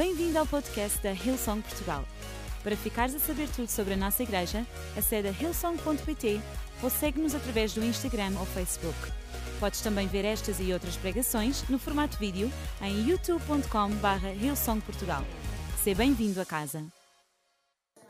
Bem-vindo ao podcast da Hillsong Portugal. Para ficares a saber tudo sobre a nossa igreja, acede a hillsong.pt ou segue-nos através do Instagram ou Facebook. Podes também ver estas e outras pregações no formato vídeo em youtube.com.br hillsongportugal. Seja bem-vindo a casa.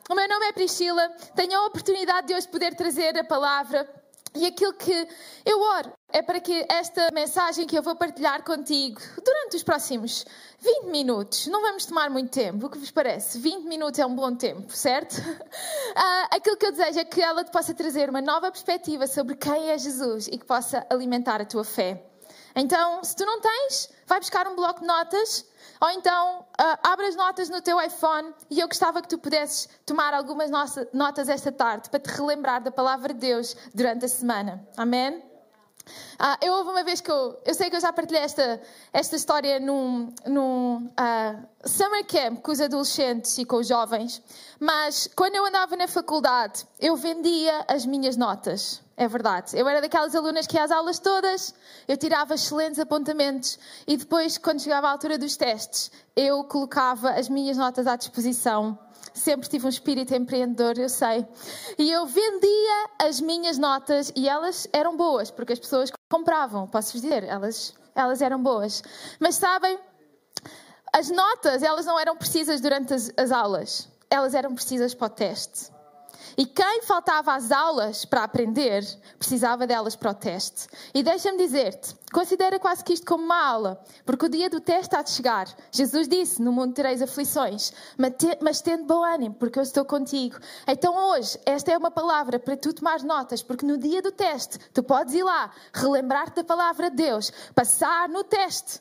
O meu nome é Priscila, tenho a oportunidade de hoje poder trazer a palavra e aquilo que eu oro é para que esta mensagem que eu vou partilhar contigo durante os próximos 20 minutos, não vamos tomar muito tempo, o que vos parece? 20 minutos é um bom tempo, certo? Uh, aquilo que eu desejo é que ela te possa trazer uma nova perspectiva sobre quem é Jesus e que possa alimentar a tua fé. Então, se tu não tens, vai buscar um bloco de notas ou então, uh, abre as notas no teu iPhone e eu gostava que tu pudesses tomar algumas notas esta tarde para te relembrar da palavra de Deus durante a semana. Amém? Uh, eu houve uma vez que eu, eu sei que eu já partilhei esta, esta história num, num uh, summer camp com os adolescentes e com os jovens, mas quando eu andava na faculdade, eu vendia as minhas notas. É verdade. Eu era daquelas alunas que ia às aulas todas, eu tirava excelentes apontamentos e depois, quando chegava à altura dos testes, eu colocava as minhas notas à disposição. Sempre tive um espírito empreendedor, eu sei. E eu vendia as minhas notas e elas eram boas, porque as pessoas compravam, posso-vos dizer, elas, elas eram boas. Mas sabem, as notas, elas não eram precisas durante as, as aulas, elas eram precisas para o teste. E quem faltava às aulas para aprender, precisava delas para o teste. E deixa-me dizer-te, considera quase que isto como uma aula, porque o dia do teste há de chegar. Jesus disse, no mundo tereis aflições, mas tende bom ânimo, porque eu estou contigo. Então hoje, esta é uma palavra para tu tomar notas, porque no dia do teste, tu podes ir lá, relembrar-te da palavra de Deus, passar no teste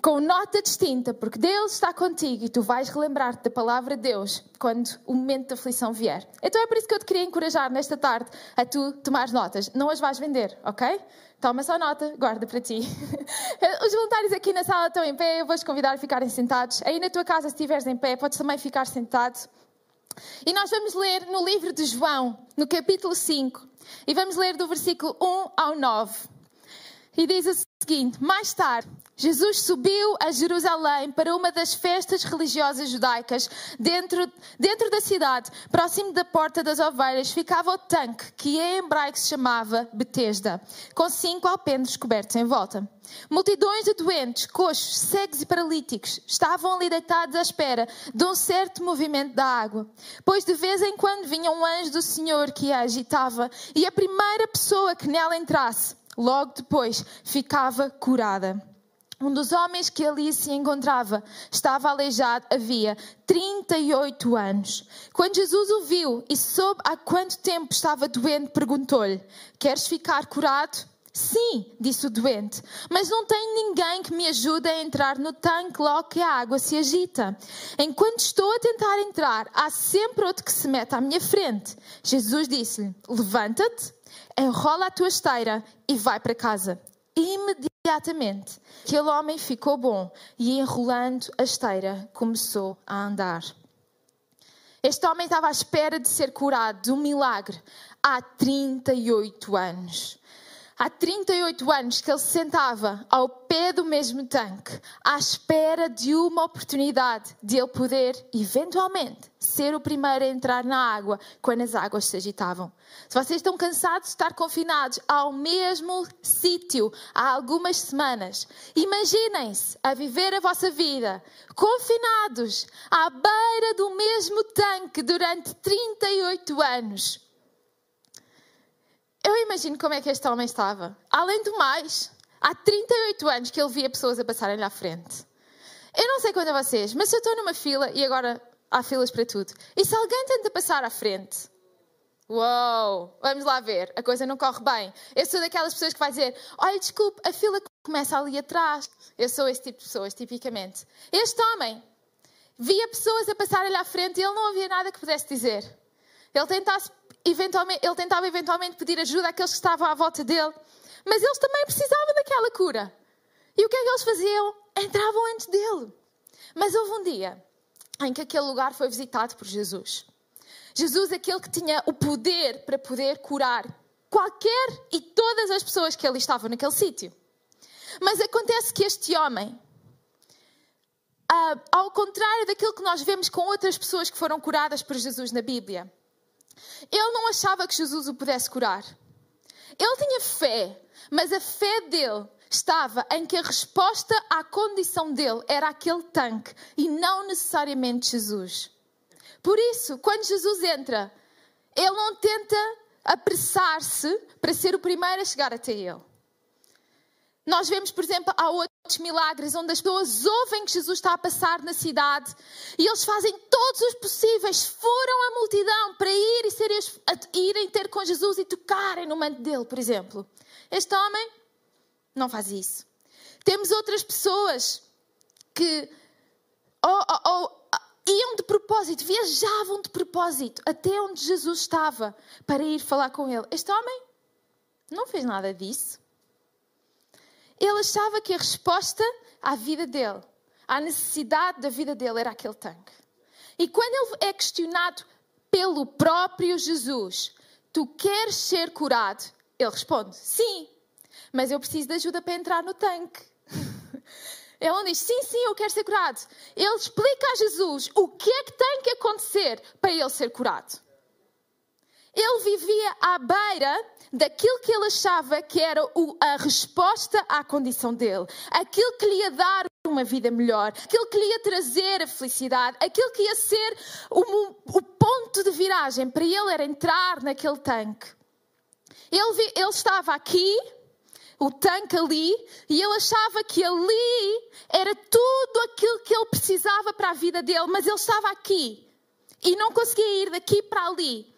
com nota distinta, porque Deus está contigo e tu vais relembrar-te da palavra de Deus quando o momento da aflição vier. Então é por isso que eu te queria encorajar nesta tarde a tu tomar notas. Não as vais vender, ok? Toma só nota, guarda para ti. Os voluntários aqui na sala estão em pé, eu vou-os convidar a ficarem sentados. Aí na tua casa, se estiveres em pé, podes também ficar sentado. E nós vamos ler no livro de João, no capítulo 5, e vamos ler do versículo 1 ao 9. E diz o seguinte: Mais tarde, Jesus subiu a Jerusalém para uma das festas religiosas judaicas. Dentro, dentro da cidade, próximo da Porta das Ovelhas, ficava o tanque, que em hebraico se chamava Betesda, com cinco alpendres cobertos em volta. Multidões de doentes, coxos, cegos e paralíticos estavam ali deitados à espera de um certo movimento da água, pois de vez em quando vinha um anjo do Senhor que a agitava e a primeira pessoa que nela entrasse, logo depois, ficava curada. Um dos homens que ali se encontrava estava aleijado havia 38 anos. Quando Jesus o viu e soube há quanto tempo estava doente, perguntou-lhe: Queres ficar curado? Sim, disse o doente, mas não tenho ninguém que me ajude a entrar no tanque logo que a água se agita. Enquanto estou a tentar entrar, há sempre outro que se mete à minha frente. Jesus disse-lhe: Levanta-te, enrola a tua esteira e vai para casa. Imediatamente, aquele homem ficou bom e, enrolando a esteira, começou a andar. Este homem estava à espera de ser curado de um milagre há 38 anos. Há 38 anos que ele se sentava ao pé do mesmo tanque, à espera de uma oportunidade de ele poder, eventualmente, ser o primeiro a entrar na água quando as águas se agitavam. Se vocês estão cansados de estar confinados ao mesmo sítio há algumas semanas, imaginem-se a viver a vossa vida confinados à beira do mesmo tanque durante 38 anos eu imagino como é que este homem estava. Além do mais, há 38 anos que ele via pessoas a passarem-lhe à frente. Eu não sei quanto a vocês, mas eu estou numa fila e agora há filas para tudo, e se alguém tenta passar à frente, Uou, vamos lá ver, a coisa não corre bem. Eu sou daquelas pessoas que vai dizer: Olha, desculpe, a fila começa ali atrás. Eu sou esse tipo de pessoas, tipicamente. Este homem via pessoas a passarem-lhe à frente e ele não havia nada que pudesse dizer. Ele tentasse eventualmente, ele tentava eventualmente pedir ajuda àqueles que estavam à volta dele, mas eles também precisavam daquela cura. E o que é que eles faziam? Entravam antes dele. Mas houve um dia em que aquele lugar foi visitado por Jesus. Jesus, aquele que tinha o poder para poder curar qualquer e todas as pessoas que ali estavam naquele sítio. Mas acontece que este homem uh, ao contrário daquilo que nós vemos com outras pessoas que foram curadas por Jesus na Bíblia. Ele não achava que Jesus o pudesse curar. Ele tinha fé, mas a fé dele estava em que a resposta à condição dele era aquele tanque e não necessariamente Jesus. Por isso, quando Jesus entra, ele não tenta apressar-se para ser o primeiro a chegar até ele. Nós vemos, por exemplo, há outros milagres onde as pessoas ouvem que Jesus está a passar na cidade e eles fazem todos os possíveis, foram a multidão para ir e ser, irem ter com Jesus e tocarem no manto dele, por exemplo. Este homem não faz isso. Temos outras pessoas que ou, ou, ou, iam de propósito, viajavam de propósito até onde Jesus estava para ir falar com ele. Este homem não fez nada disso. Ele achava que a resposta à vida dele, à necessidade da vida dele, era aquele tanque. E quando ele é questionado pelo próprio Jesus, tu queres ser curado? Ele responde, sim, mas eu preciso de ajuda para entrar no tanque. Ele não diz, sim, sim, eu quero ser curado. Ele explica a Jesus o que é que tem que acontecer para ele ser curado. Ele vivia à beira daquilo que ele achava que era a resposta à condição dele, aquilo que lhe ia dar uma vida melhor, aquilo que lhe ia trazer a felicidade, aquilo que ia ser o, o ponto de viragem para ele era entrar naquele tanque. Ele, ele estava aqui, o tanque ali, e ele achava que ali era tudo aquilo que ele precisava para a vida dele, mas ele estava aqui e não conseguia ir daqui para ali.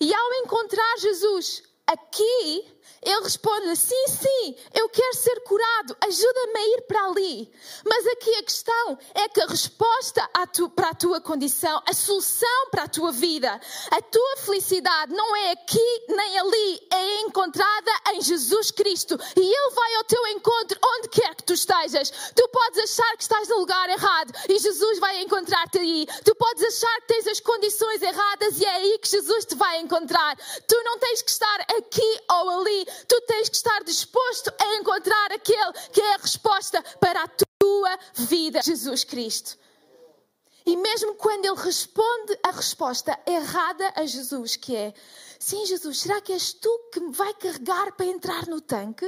E ao encontrar Jesus aqui, ele responde: Sim, sim, eu quero ser curado, ajuda-me a ir para ali. Mas aqui a questão é que a resposta tu, para a tua condição, a solução para a tua vida, a tua felicidade não é aqui nem ali, é encontrada em Jesus Cristo. E Ele vai ao teu encontro onde quer que tu estejas. Tu podes achar que estás no lugar errado e Jesus vai encontrar-te aí. Tu podes achar que tens as condições erradas e é aí que Jesus te vai encontrar. Tu não tens que estar aqui ou ali tu tens que estar disposto a encontrar aquele que é a resposta para a tua vida, Jesus Cristo. E mesmo quando ele responde a resposta errada a Jesus, que é: Sim, Jesus, será que és tu que me vai carregar para entrar no tanque?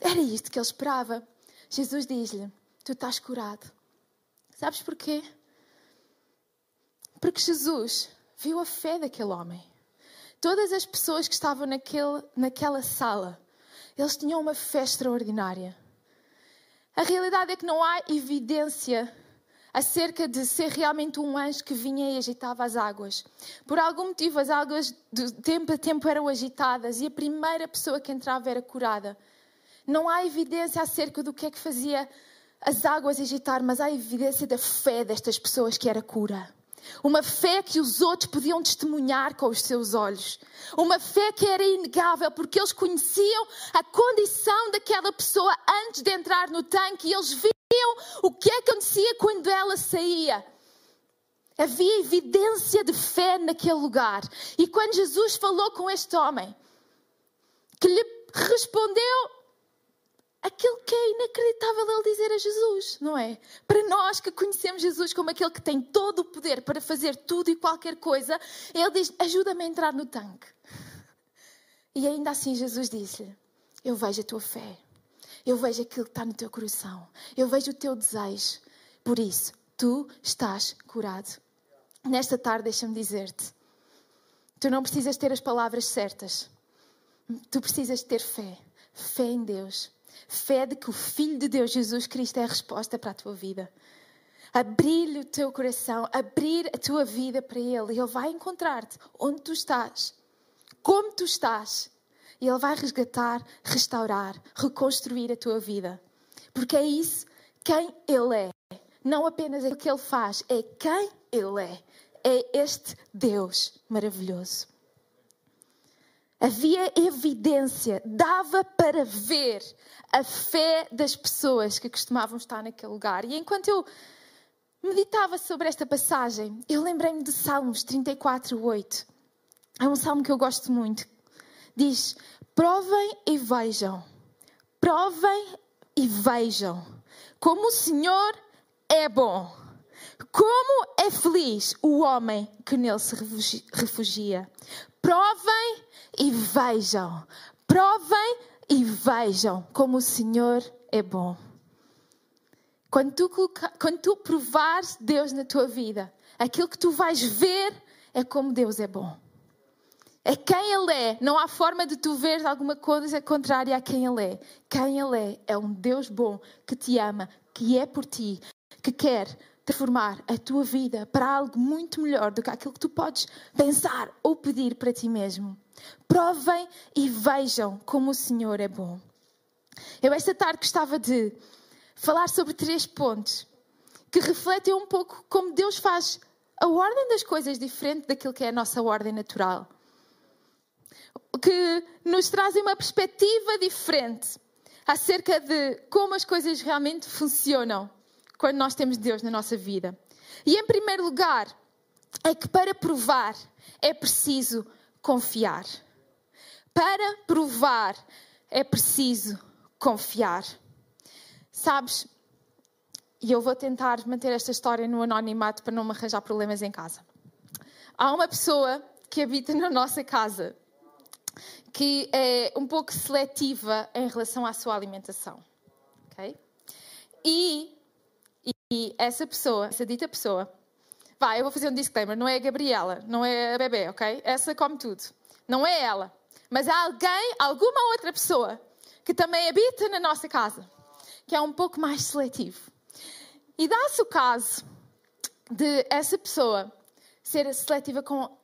Era isto que ele esperava. Jesus diz-lhe: Tu estás curado. Sabes porquê? Porque Jesus viu a fé daquele homem todas as pessoas que estavam naquele, naquela sala, eles tinham uma fé extraordinária. A realidade é que não há evidência acerca de ser realmente um anjo que vinha e agitava as águas. Por algum motivo, as águas de tempo a tempo eram agitadas e a primeira pessoa que entrava era curada. Não há evidência acerca do que é que fazia as águas agitar, mas há evidência da fé destas pessoas que era cura. Uma fé que os outros podiam testemunhar com os seus olhos. Uma fé que era inegável, porque eles conheciam a condição daquela pessoa antes de entrar no tanque e eles viam o que é acontecia quando ela saía. Havia evidência de fé naquele lugar. E quando Jesus falou com este homem, que lhe respondeu aquilo que é inacreditável ele dizer a Jesus, não é? Para nós que conhecemos Jesus como aquele que tem todo o poder para fazer tudo e qualquer coisa, ele diz: ajuda-me a entrar no tanque. E ainda assim Jesus disse-lhe: Eu vejo a tua fé, eu vejo aquilo que está no teu coração, eu vejo o teu desejo, por isso tu estás curado. Nesta tarde, deixa-me dizer-te: tu não precisas ter as palavras certas, tu precisas ter fé, fé em Deus Fé de que o Filho de Deus, Jesus Cristo, é a resposta para a tua vida. Abrir-lhe o teu coração, abrir a tua vida para Ele. E Ele vai encontrar-te onde tu estás, como tu estás. E Ele vai resgatar, restaurar, reconstruir a tua vida. Porque é isso quem Ele é. Não apenas o que Ele faz, é quem Ele é. É este Deus maravilhoso. Havia evidência, dava para ver a fé das pessoas que costumavam estar naquele lugar. E enquanto eu meditava sobre esta passagem, eu lembrei-me de Salmos 34, 8. É um salmo que eu gosto muito. Diz: Provem e vejam, provem e vejam como o Senhor é bom. Como é feliz o homem que nele se refugia. Provem e vejam. Provem e vejam como o Senhor é bom. Quando tu, quando tu provares Deus na tua vida, aquilo que tu vais ver é como Deus é bom. É quem Ele é. Não há forma de tu ver alguma coisa contrária a quem Ele é. Quem Ele é é um Deus bom que te ama, que é por ti, que quer transformar a tua vida para algo muito melhor do que aquilo que tu podes pensar ou pedir para ti mesmo. Provem e vejam como o Senhor é bom. Eu esta tarde gostava de falar sobre três pontos que refletem um pouco como Deus faz a ordem das coisas diferente daquilo que é a nossa ordem natural. Que nos trazem uma perspectiva diferente acerca de como as coisas realmente funcionam quando nós temos Deus na nossa vida. E em primeiro lugar, é que para provar é preciso confiar. Para provar é preciso confiar. Sabes, e eu vou tentar manter esta história no anonimato para não me arranjar problemas em casa. Há uma pessoa que habita na nossa casa que é um pouco seletiva em relação à sua alimentação. ok? E essa pessoa, essa dita pessoa, vai, eu vou fazer um disclaimer, não é a Gabriela, não é a bebê, ok? Essa come tudo. Não é ela. Mas há alguém, alguma outra pessoa, que também habita na nossa casa, que é um pouco mais seletivo. E dá-se o caso de essa pessoa ser seletiva com,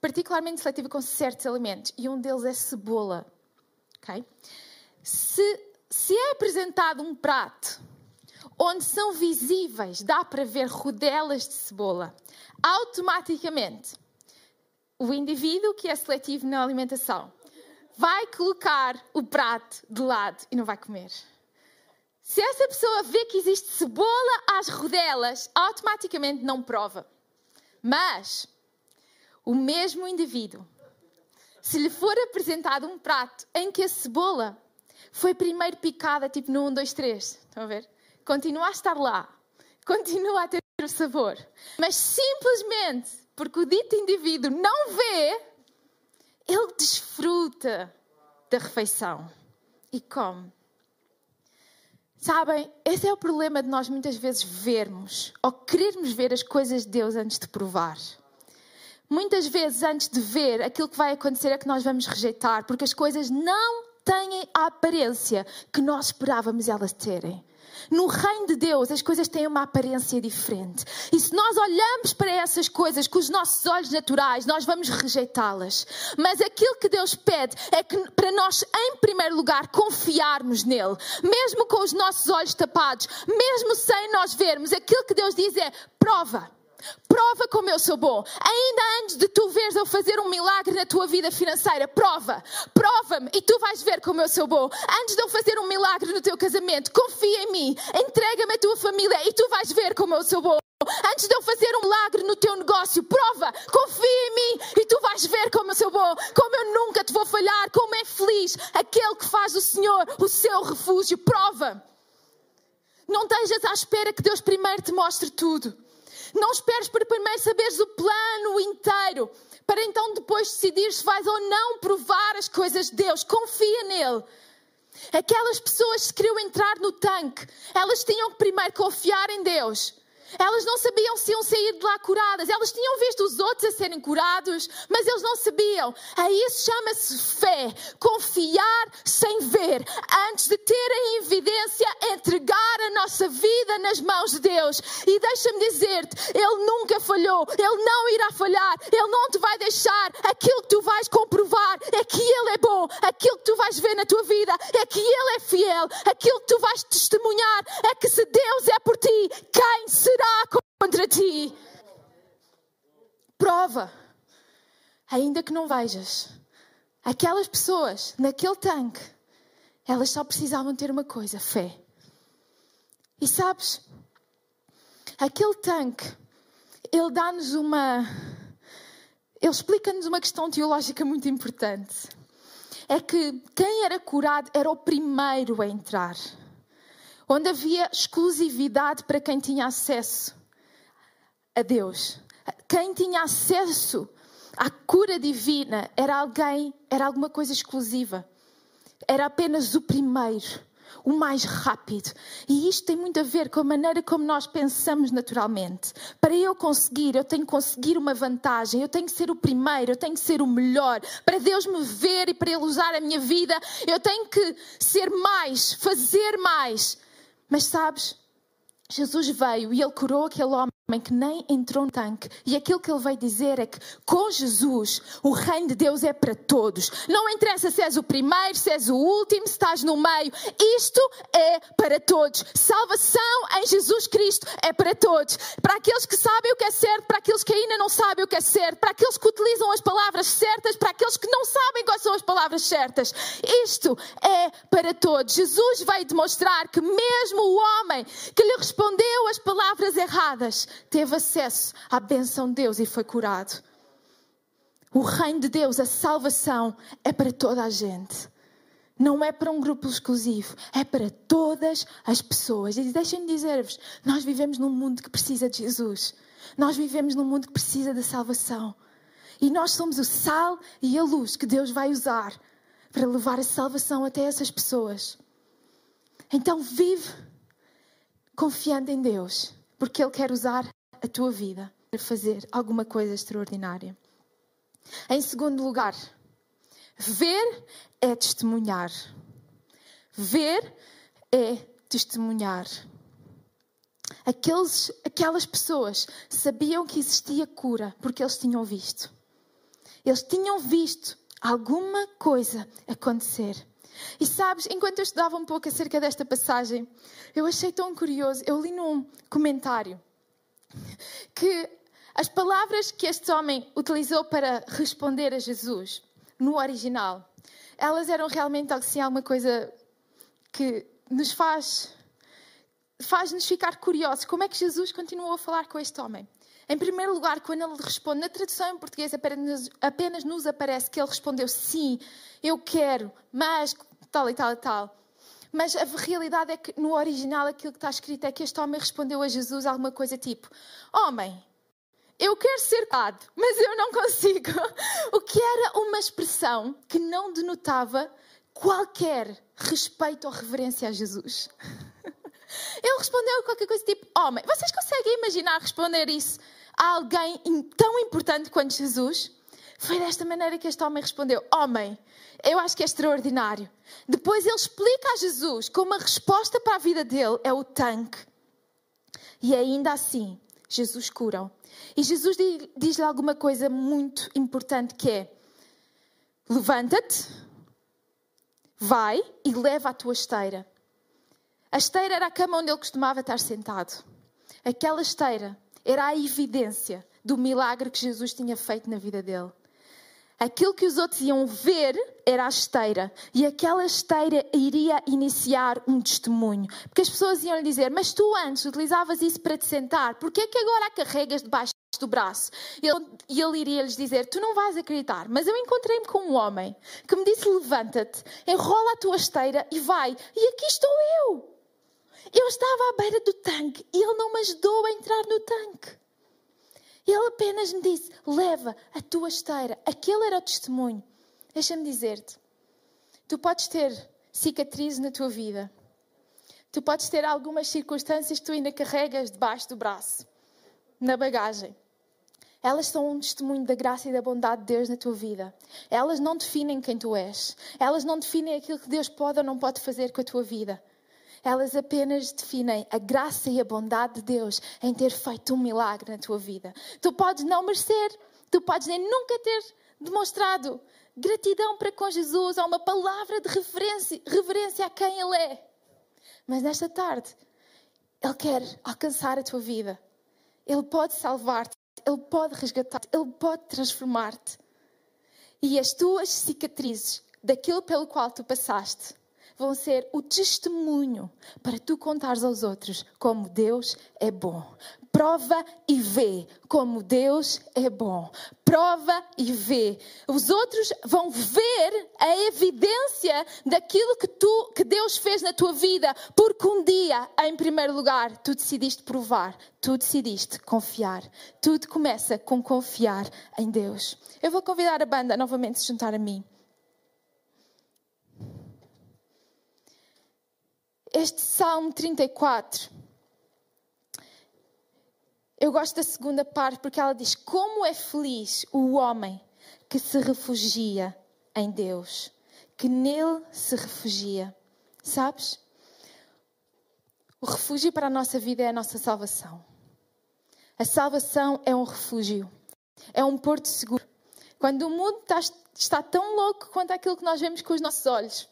particularmente seletiva com certos alimentos, e um deles é cebola, ok? Se, se é apresentado um prato onde são visíveis, dá para ver rodelas de cebola, automaticamente o indivíduo que é seletivo na alimentação vai colocar o prato de lado e não vai comer. Se essa pessoa vê que existe cebola às rodelas, automaticamente não prova. Mas o mesmo indivíduo, se lhe for apresentado um prato em que a cebola foi primeiro picada, tipo no 1, 2, 3, estão a ver? Continua a estar lá, continua a ter o sabor, mas simplesmente porque o dito indivíduo não vê, ele desfruta da refeição e come. Sabem, esse é o problema de nós muitas vezes vermos ou querermos ver as coisas de Deus antes de provar. Muitas vezes, antes de ver, aquilo que vai acontecer é que nós vamos rejeitar, porque as coisas não têm a aparência que nós esperávamos elas terem. No reino de Deus, as coisas têm uma aparência diferente. E se nós olhamos para essas coisas com os nossos olhos naturais, nós vamos rejeitá-las. Mas aquilo que Deus pede é que para nós, em primeiro lugar, confiarmos nele, mesmo com os nossos olhos tapados, mesmo sem nós vermos, aquilo que Deus diz é: prova. Prova como eu sou bom. Ainda antes de tu veres eu fazer um milagre na tua vida financeira, prova. Prova-me e tu vais ver como eu sou bom. Antes de eu fazer um milagre no teu casamento, confia em mim. Entrega-me a tua família e tu vais ver como eu sou bom. Antes de eu fazer um milagre no teu negócio, prova, confia em mim e tu vais ver como eu sou bom, como eu nunca te vou falhar, como é feliz aquele que faz do Senhor o seu refúgio. Prova. Não estejas à espera que Deus primeiro te mostre tudo. Não esperes para primeiro saberes o plano inteiro, para então depois decidir se vais ou não provar as coisas de Deus. Confia nele. Aquelas pessoas que queriam entrar no tanque, elas tinham que primeiro confiar em Deus. Elas não sabiam se iam sair de lá curadas. Elas tinham visto os outros a serem curados, mas eles não sabiam. A isso chama-se fé. Confiar sem ver. Antes de ter a evidência, entregar a nossa vida nas mãos de Deus. E deixa-me dizer-te, Ele nunca falhou. Ele não irá falhar. Ele não te vai deixar. Aquilo que tu vais comprovar é que Ele é bom. Aquilo que tu vais ver na tua vida é que Ele é fiel. Aquilo que tu vais testemunhar é que se Deus é por ti, quem será? Será contra ti. Prova, ainda que não vejas, aquelas pessoas naquele tanque, elas só precisavam ter uma coisa: fé. E sabes, aquele tanque, ele dá-nos uma. Ele explica-nos uma questão teológica muito importante. É que quem era curado era o primeiro a entrar. Onde havia exclusividade para quem tinha acesso a Deus. Quem tinha acesso à cura divina era alguém, era alguma coisa exclusiva. Era apenas o primeiro o mais rápido. E isto tem muito a ver com a maneira como nós pensamos naturalmente. Para eu conseguir, eu tenho que conseguir uma vantagem, eu tenho que ser o primeiro, eu tenho que ser o melhor. Para Deus me ver e para Ele usar a minha vida, eu tenho que ser mais, fazer mais. Mas sabes, Jesus veio e Ele curou aquele homem que nem entrou no tanque. E aquilo que ele veio dizer é que com Jesus o reino de Deus é para todos. Não interessa se és o primeiro, se és o último, se estás no meio. Isto é para todos. Salvação em Jesus Cristo é para todos. Para aqueles que sabem o que é certo, para aqueles que ainda não sabem o que é certo, para aqueles que utilizam as palavras certas, para aqueles que não sabem quais são as palavras certas. Isto é para todos. Jesus veio demonstrar que mesmo o homem que lhe respondeu as palavras erradas teve acesso à benção de Deus e foi curado. O reino de Deus, a salvação, é para toda a gente. Não é para um grupo exclusivo, é para todas as pessoas. E deixem-me dizer-vos: nós vivemos num mundo que precisa de Jesus. Nós vivemos num mundo que precisa da salvação. E nós somos o sal e a luz que Deus vai usar para levar a salvação até essas pessoas. Então vive confiando em Deus, porque Ele quer usar a tua vida para fazer alguma coisa extraordinária. Em segundo lugar, ver é testemunhar. Ver é testemunhar. Aqueles, aquelas pessoas sabiam que existia cura porque eles tinham visto. Eles tinham visto alguma coisa acontecer. E sabes, enquanto eu estudava um pouco acerca desta passagem, eu achei tão curioso. Eu li num comentário que as palavras que este homem utilizou para responder a Jesus no original, elas eram realmente assim, alguma coisa que nos faz faz-nos ficar curiosos. Como é que Jesus continuou a falar com este homem? Em primeiro lugar, quando ele responde, na tradução em português apenas, apenas nos aparece que ele respondeu sim, eu quero, mas tal e tal e tal. Mas a realidade é que no original aquilo que está escrito é que este homem respondeu a Jesus alguma coisa tipo: Homem, eu quero ser curado, mas eu não consigo. O que era uma expressão que não denotava qualquer respeito ou reverência a Jesus. Ele respondeu qualquer coisa tipo: Homem, vocês conseguem imaginar responder isso alguém tão importante quanto Jesus? Foi desta maneira que este homem respondeu: Homem, eu acho que é extraordinário. Depois ele explica a Jesus como a resposta para a vida dele é o tanque. E ainda assim, Jesus cura. E Jesus diz-lhe alguma coisa muito importante que é: Levanta-te, vai e leva a tua esteira. A esteira era a cama onde ele costumava estar sentado. Aquela esteira era a evidência do milagre que Jesus tinha feito na vida dele. Aquilo que os outros iam ver era a esteira. E aquela esteira iria iniciar um testemunho. Porque as pessoas iam lhe dizer: Mas tu antes utilizavas isso para te sentar, porquê é que agora a carregas debaixo do braço? E ele, ele iria lhes dizer: Tu não vais acreditar, mas eu encontrei-me com um homem que me disse: Levanta-te, enrola a tua esteira e vai. E aqui estou eu. Eu estava à beira do tanque e ele não me ajudou a entrar no tanque. Ele apenas me disse: leva a tua esteira. Aquele era o testemunho. Deixa-me dizer-te: tu podes ter cicatrizes na tua vida. Tu podes ter algumas circunstâncias que tu ainda carregas debaixo do braço, na bagagem. Elas são um testemunho da graça e da bondade de Deus na tua vida. Elas não definem quem tu és. Elas não definem aquilo que Deus pode ou não pode fazer com a tua vida. Elas apenas definem a graça e a bondade de Deus em ter feito um milagre na tua vida. Tu podes não merecer, tu podes nem nunca ter demonstrado gratidão para com Jesus ou uma palavra de reverência, reverência a quem Ele é. Mas nesta tarde, Ele quer alcançar a tua vida. Ele pode salvar-te, Ele pode resgatar-te, Ele pode transformar-te. E as tuas cicatrizes, daquilo pelo qual tu passaste, vão ser o testemunho para tu contares aos outros como Deus é bom. Prova e vê como Deus é bom. Prova e vê. Os outros vão ver a evidência daquilo que tu, que Deus fez na tua vida, porque um dia, em primeiro lugar, tu decidiste provar, tu decidiste confiar. Tudo começa com confiar em Deus. Eu vou convidar a banda novamente a se juntar a mim. Este Salmo 34, eu gosto da segunda parte porque ela diz: Como é feliz o homem que se refugia em Deus, que nele se refugia. Sabes? O refúgio para a nossa vida é a nossa salvação. A salvação é um refúgio, é um porto seguro. Quando o mundo está, está tão louco quanto aquilo que nós vemos com os nossos olhos,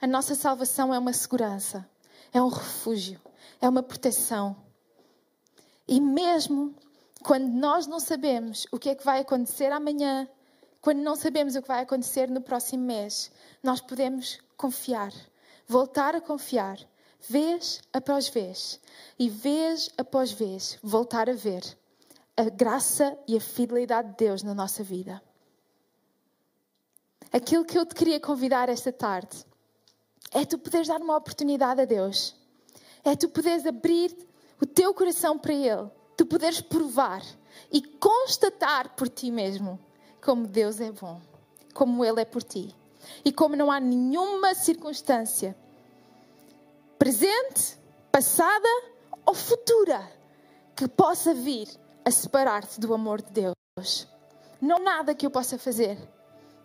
a nossa salvação é uma segurança, é um refúgio, é uma proteção. E mesmo quando nós não sabemos o que é que vai acontecer amanhã, quando não sabemos o que vai acontecer no próximo mês, nós podemos confiar, voltar a confiar, vez após vez, e vez após vez, voltar a ver a graça e a fidelidade de Deus na nossa vida. Aquilo que eu te queria convidar esta tarde é tu poderes dar uma oportunidade a Deus. É tu poderes abrir o teu coração para Ele. Tu poderes provar e constatar por ti mesmo como Deus é bom, como Ele é por ti. E como não há nenhuma circunstância presente, passada ou futura que possa vir a separar-te do amor de Deus. Não nada que eu possa fazer.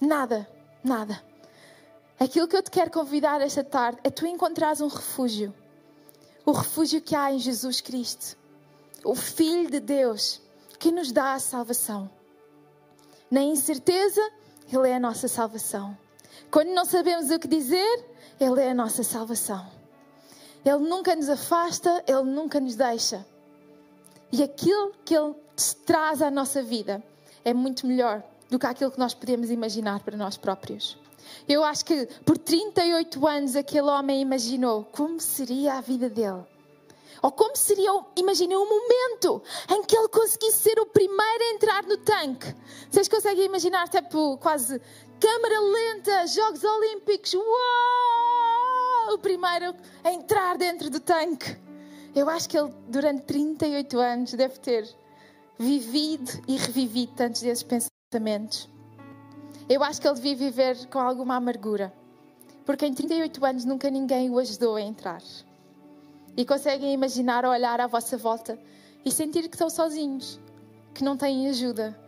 Nada, nada. Aquilo que eu te quero convidar esta tarde é tu encontrares um refúgio. O refúgio que há em Jesus Cristo, o Filho de Deus, que nos dá a salvação. Na incerteza, Ele é a nossa salvação. Quando não sabemos o que dizer, Ele é a nossa salvação. Ele nunca nos afasta, Ele nunca nos deixa. E aquilo que Ele traz à nossa vida é muito melhor do que aquilo que nós podemos imaginar para nós próprios. Eu acho que por 38 anos aquele homem imaginou como seria a vida dele. Ou como seria, imaginem, um momento em que ele conseguisse ser o primeiro a entrar no tanque. Vocês conseguem imaginar, tipo, quase câmara lenta, Jogos Olímpicos, uau! O primeiro a entrar dentro do tanque. Eu acho que ele, durante 38 anos, deve ter vivido e revivido tantos desses pensamentos. Eu acho que ele devia viver com alguma amargura, porque em 38 anos nunca ninguém o ajudou a entrar. E conseguem imaginar olhar à vossa volta e sentir que estão sozinhos, que não têm ajuda.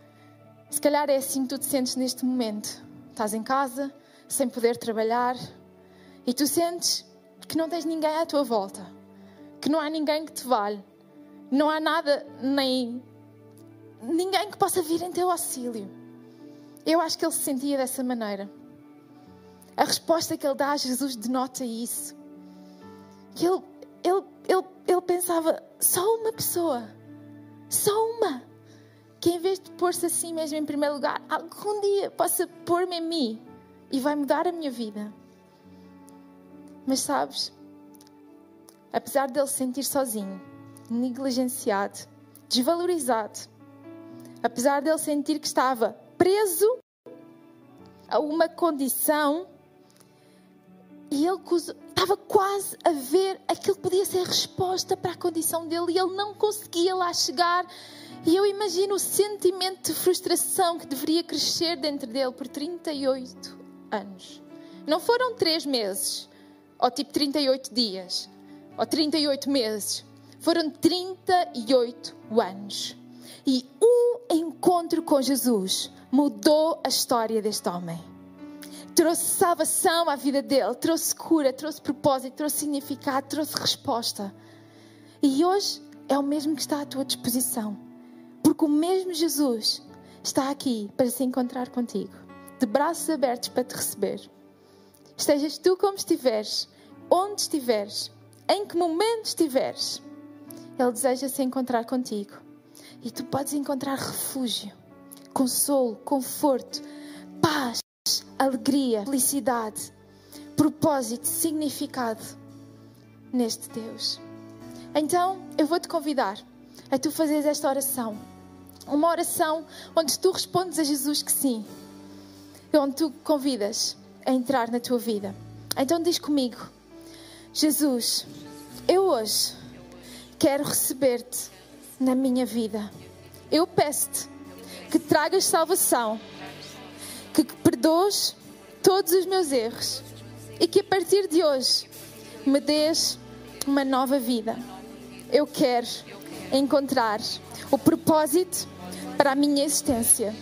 Se calhar é assim que tu te sentes neste momento. Estás em casa, sem poder trabalhar, e tu sentes que não tens ninguém à tua volta, que não há ninguém que te vale, não há nada, nem ninguém que possa vir em teu auxílio. Eu acho que ele se sentia dessa maneira. A resposta que ele dá a Jesus denota isso. Que ele, ele, ele, ele pensava, só uma pessoa, só uma, que em vez de pôr-se assim mesmo em primeiro lugar, algum dia possa pôr-me em mim e vai mudar a minha vida. Mas sabes, apesar dele se sentir sozinho, negligenciado, desvalorizado, apesar dele sentir que estava preso a uma condição e ele estava quase a ver aquilo que podia ser a resposta para a condição dele e ele não conseguia lá chegar. E eu imagino o sentimento de frustração que deveria crescer dentro dele por 38 anos. Não foram três meses, ou tipo 38 dias, ou 38 meses. Foram 38 anos. E um encontro com Jesus mudou a história deste homem. Trouxe salvação à vida dele, trouxe cura, trouxe propósito, trouxe significado, trouxe resposta. E hoje é o mesmo que está à tua disposição. Porque o mesmo Jesus está aqui para se encontrar contigo, de braços abertos para te receber. Estejas tu como estiveres, onde estiveres, em que momento estiveres, Ele deseja se encontrar contigo. E tu podes encontrar refúgio consolo, conforto, paz, alegria, felicidade. propósito, significado neste Deus. Então, eu vou te convidar a tu fazeres esta oração. Uma oração onde tu respondes a Jesus que sim. Onde tu convidas a entrar na tua vida. Então diz comigo: Jesus, eu hoje quero receber-te na minha vida. Eu peço-te que tragas salvação, que perdoes todos os meus erros e que a partir de hoje me dês uma nova vida. Eu quero encontrar o propósito para a minha existência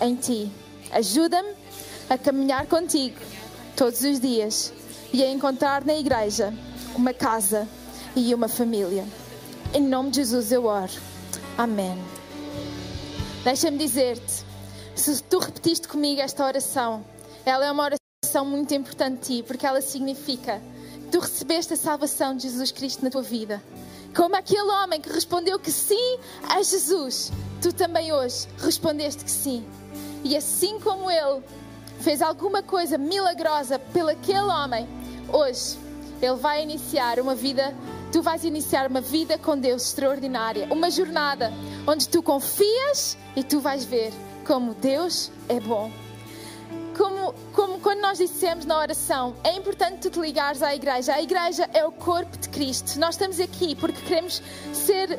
em Ti. Ajuda-me a caminhar contigo todos os dias e a encontrar na igreja uma casa e uma família. Em nome de Jesus eu oro. Amém. Deixa-me dizer-te, se tu repetiste comigo esta oração, ela é uma oração muito importante de ti, porque ela significa que tu recebeste a salvação de Jesus Cristo na tua vida. Como aquele homem que respondeu que sim a Jesus, tu também hoje respondeste que sim. E assim como ele fez alguma coisa milagrosa pelo aquele homem, hoje ele vai iniciar uma vida, tu vais iniciar uma vida com Deus extraordinária, uma jornada onde tu confias e tu vais ver como Deus é bom como, como quando nós dissemos na oração, é importante tu te ligares à igreja. A igreja é o corpo de Cristo. Nós estamos aqui porque queremos ser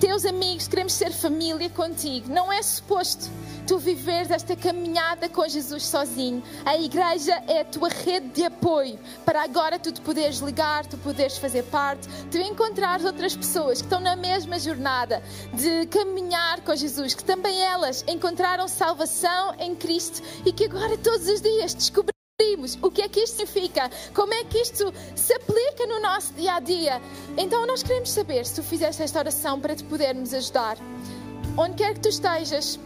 teus amigos, queremos ser família contigo. Não é suposto tu viveres esta caminhada com Jesus sozinho. A igreja é a tua rede de apoio para agora tu te poderes ligar, tu poderes fazer parte, tu encontrares outras pessoas que estão na mesma jornada de caminhar com Jesus, que também elas encontraram salvação em Cristo e que agora todos os dias descobrimos o que é que isto significa, como é que isto se aplica no nosso dia a dia. Então nós queremos saber se tu fizeste esta oração para te podermos ajudar. Onde quer que tu estejas,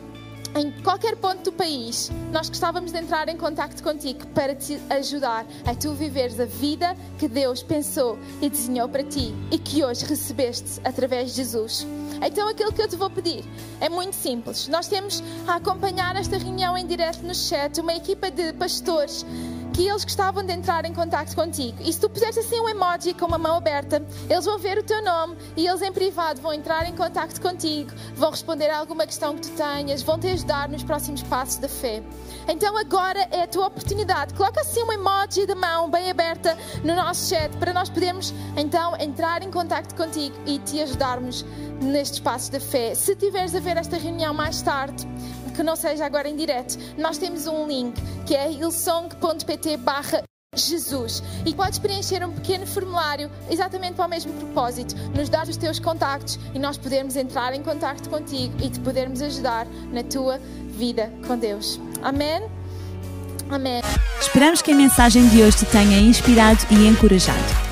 em qualquer ponto do país, nós gostávamos de entrar em contato contigo para te ajudar a tu viveres a vida que Deus pensou e desenhou para ti e que hoje recebeste através de Jesus. Então, aquilo que eu te vou pedir é muito simples. Nós temos a acompanhar esta reunião em direto no chat uma equipa de pastores que eles gostavam de entrar em contato contigo. E se tu puseres assim um emoji com uma mão aberta, eles vão ver o teu nome e eles em privado vão entrar em contato contigo, vão responder a alguma questão que tu tenhas, vão te ajudar nos próximos passos da fé. Então agora é a tua oportunidade. Coloca assim um emoji de mão bem aberta no nosso chat para nós podermos então entrar em contato contigo e te ajudarmos nestes passos da fé. Se tiveres a ver esta reunião mais tarde, que não seja agora em direto, nós temos um link que é hillsong.pt barra Jesus. E podes preencher um pequeno formulário exatamente para o mesmo propósito, nos dar os teus contactos e nós podermos entrar em contacto contigo e te podermos ajudar na tua vida com Deus. Amém? Amém. Esperamos que a mensagem de hoje te tenha inspirado e encorajado.